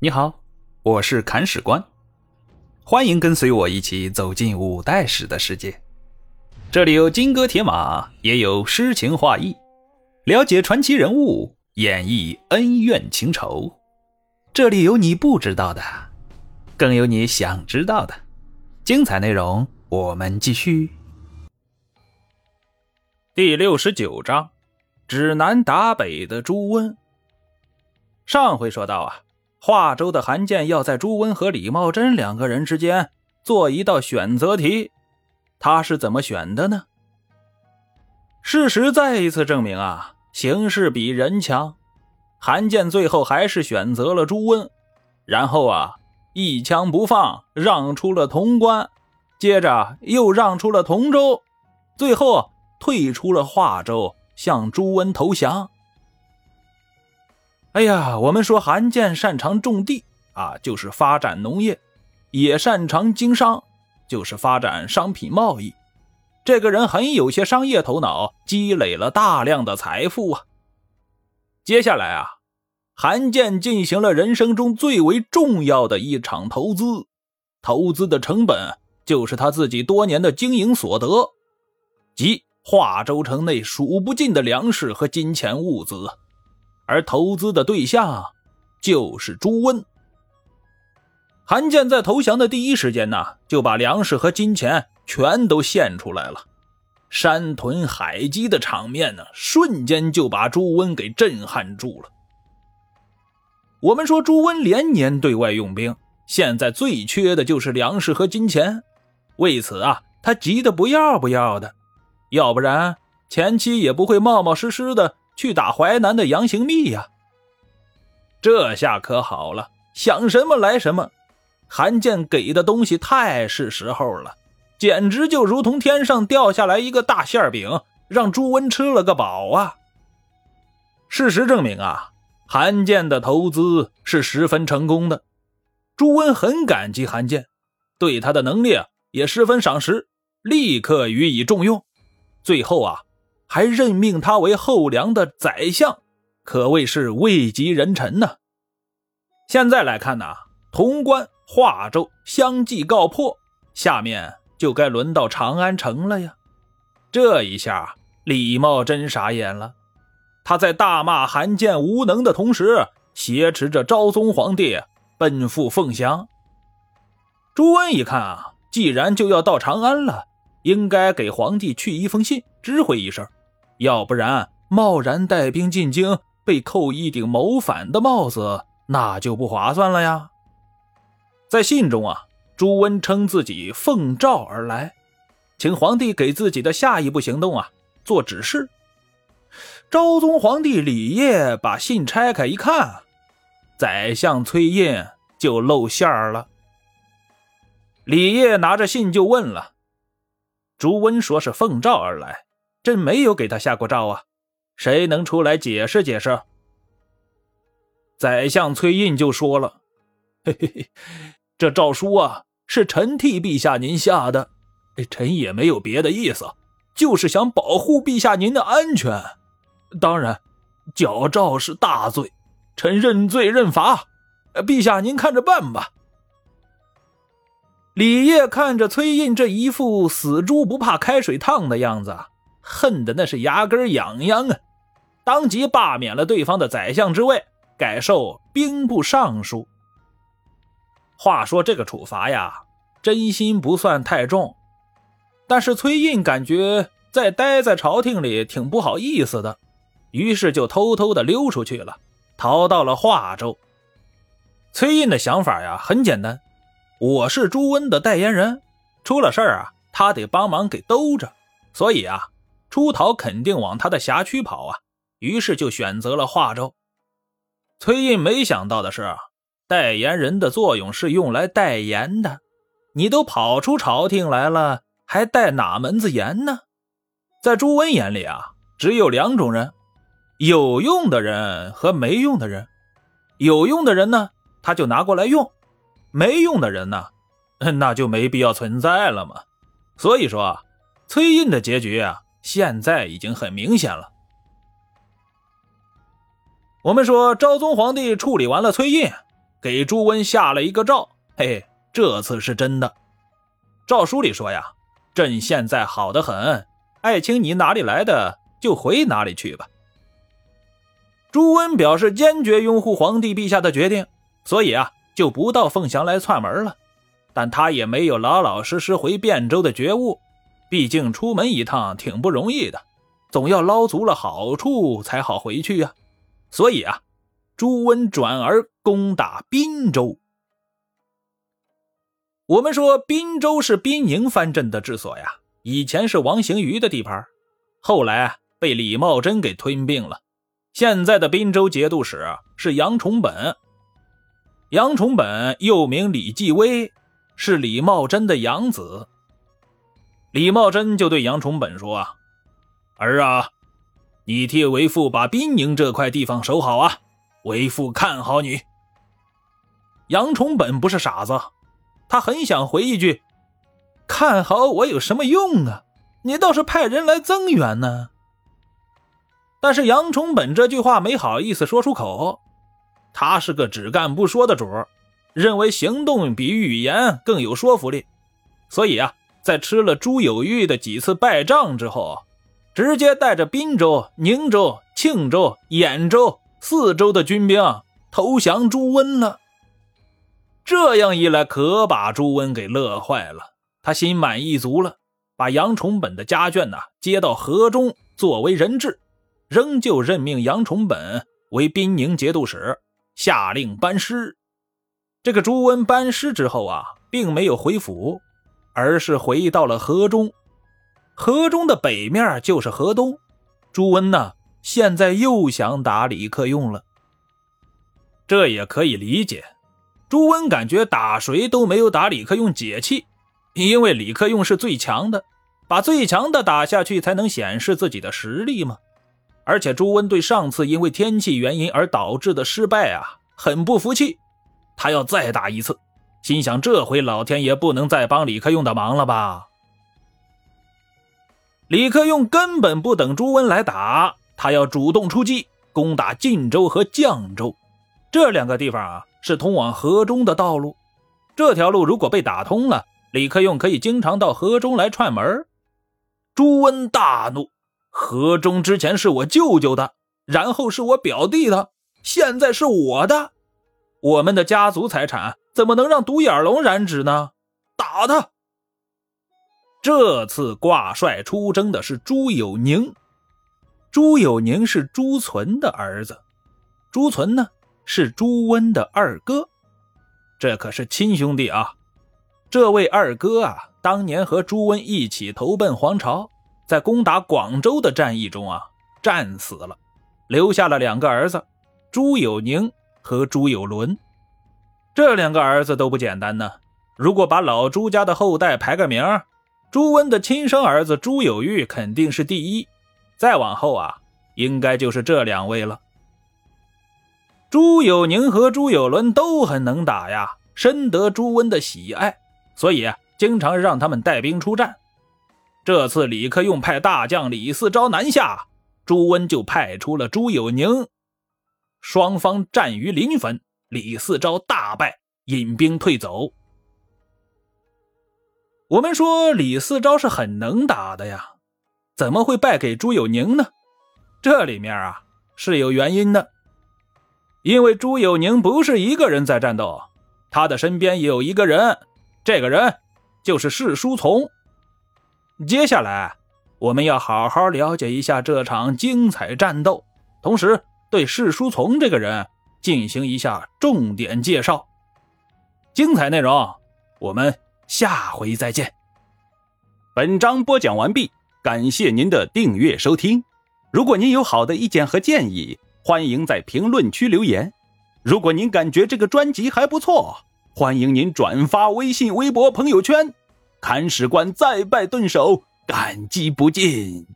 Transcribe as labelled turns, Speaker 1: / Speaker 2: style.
Speaker 1: 你好，我是砍史官，欢迎跟随我一起走进五代史的世界。这里有金戈铁马，也有诗情画意，了解传奇人物，演绎恩怨情仇。这里有你不知道的，更有你想知道的。精彩内容，我们继续。第六十九章：指南打北的朱温。上回说到啊。华州的韩建要在朱温和李茂贞两个人之间做一道选择题，他是怎么选的呢？事实再一次证明啊，形势比人强。韩建最后还是选择了朱温，然后啊，一枪不放，让出了潼关，接着又让出了同州，最后退出了华州，向朱温投降。哎呀，我们说韩建擅长种地啊，就是发展农业；也擅长经商，就是发展商品贸易。这个人很有些商业头脑，积累了大量的财富啊。接下来啊，韩建进行了人生中最为重要的一场投资，投资的成本就是他自己多年的经营所得，即化州城内数不尽的粮食和金钱物资。而投资的对象就是朱温。韩建在投降的第一时间呢，就把粮食和金钱全都献出来了，山屯海积的场面呢，瞬间就把朱温给震撼住了。我们说朱温连年对外用兵，现在最缺的就是粮食和金钱，为此啊，他急得不要不要的，要不然前期也不会冒冒失失的。去打淮南的杨行密呀！这下可好了，想什么来什么。韩建给的东西太是时候了，简直就如同天上掉下来一个大馅饼，让朱温吃了个饱啊！事实证明啊，韩建的投资是十分成功的。朱温很感激韩建，对他的能力也十分赏识，立刻予以重用。最后啊。还任命他为后梁的宰相，可谓是位极人臣呢。现在来看呢，潼关、华州相继告破，下面就该轮到长安城了呀。这一下，李茂贞傻眼了。他在大骂韩建无能的同时，挟持着昭宗皇帝奔赴凤翔。朱温一看啊，既然就要到长安了，应该给皇帝去一封信，知会一声。要不然，贸然带兵进京，被扣一顶谋反的帽子，那就不划算了呀。在信中啊，朱温称自己奉诏而来，请皇帝给自己的下一步行动啊做指示。昭宗皇帝李晔把信拆开一看，宰相崔胤就露馅儿了。李烨拿着信就问了：“朱温说是奉诏而来。”朕没有给他下过诏啊，谁能出来解释解释？宰相崔胤就说了：“嘿嘿嘿，这诏书啊，是臣替陛下您下的，臣也没有别的意思，就是想保护陛下您的安全。当然，矫诏是大罪，臣认罪认罚，陛下您看着办吧。”李烨看着崔胤这一副死猪不怕开水烫的样子。恨的那是牙根痒痒啊！当即罢免了对方的宰相之位，改授兵部尚书。话说这个处罚呀，真心不算太重，但是崔胤感觉再待在朝廷里挺不好意思的，于是就偷偷的溜出去了，逃到了华州。崔胤的想法呀很简单，我是朱温的代言人，出了事儿啊，他得帮忙给兜着，所以啊。出逃肯定往他的辖区跑啊，于是就选择了华州。崔胤没想到的是，代言人的作用是用来代言的，你都跑出朝廷来了，还代哪门子言呢？在朱温眼里啊，只有两种人：有用的人和没用的人。有用的人呢，他就拿过来用；没用的人呢，那就没必要存在了嘛。所以说啊，崔胤的结局啊。现在已经很明显了。我们说，昭宗皇帝处理完了崔胤，给朱温下了一个诏，嘿，这次是真的。诏书里说呀，朕现在好得很，爱卿你哪里来的就回哪里去吧。朱温表示坚决拥护皇帝陛下的决定，所以啊，就不到凤翔来串门了。但他也没有老老实实回汴州的觉悟，毕竟出门一趟挺不容易的，总要捞足了好处才好回去呀。所以啊，朱温转而攻打滨州。我们说滨州是滨宁藩镇的治所呀，以前是王行瑜的地盘，后来被李茂贞给吞并了。现在的滨州节度使是杨崇本，杨崇本又名李继威。是李茂贞的养子，李茂贞就对杨崇本说：“啊，儿啊，你替为父把兵营这块地方守好啊，为父看好你。”杨崇本不是傻子，他很想回一句：“看好我有什么用啊？你倒是派人来增援呢。”但是杨崇本这句话没好意思说出口，他是个只干不说的主儿。认为行动比语言更有说服力，所以啊，在吃了朱有玉的几次败仗之后，直接带着滨州、宁州、庆州、兖州四州的军兵投降朱温了。这样一来，可把朱温给乐坏了。他心满意足了，把杨崇本的家眷呐接到河中作为人质，仍旧任命杨崇本为滨宁节度使，下令班师。这个朱温班师之后啊，并没有回府，而是回到了河中。河中的北面就是河东。朱温呢，现在又想打李克用了。这也可以理解。朱温感觉打谁都没有打李克用解气，因为李克用是最强的，把最强的打下去才能显示自己的实力嘛。而且朱温对上次因为天气原因而导致的失败啊，很不服气。他要再打一次，心想这回老天爷不能再帮李克用的忙了吧？李克用根本不等朱温来打，他要主动出击，攻打晋州和绛州这两个地方啊，是通往河中的道路。这条路如果被打通了，李克用可以经常到河中来串门。朱温大怒：河中之前是我舅舅的，然后是我表弟的，现在是我的。我们的家族财产怎么能让独眼龙染指呢？打他！这次挂帅出征的是朱有宁。朱有宁是朱存的儿子，朱存呢是朱温的二哥，这可是亲兄弟啊！这位二哥啊，当年和朱温一起投奔皇朝，在攻打广州的战役中啊战死了，留下了两个儿子，朱有宁。和朱有伦，这两个儿子都不简单呢。如果把老朱家的后代排个名，朱温的亲生儿子朱有玉肯定是第一，再往后啊，应该就是这两位了。朱有宁和朱有伦都很能打呀，深得朱温的喜爱，所以经常让他们带兵出战。这次李克用派大将李嗣昭南下，朱温就派出了朱有宁。双方战于临汾，李四昭大败，引兵退走。我们说李四昭是很能打的呀，怎么会败给朱有宁呢？这里面啊是有原因的，因为朱有宁不是一个人在战斗，他的身边有一个人，这个人就是世书从。接下来我们要好好了解一下这场精彩战斗，同时。对世书从这个人进行一下重点介绍，精彩内容我们下回再见。
Speaker 2: 本章播讲完毕，感谢您的订阅收听。如果您有好的意见和建议，欢迎在评论区留言。如果您感觉这个专辑还不错，欢迎您转发微信、微博、朋友圈。看史官再拜顿首，感激不尽。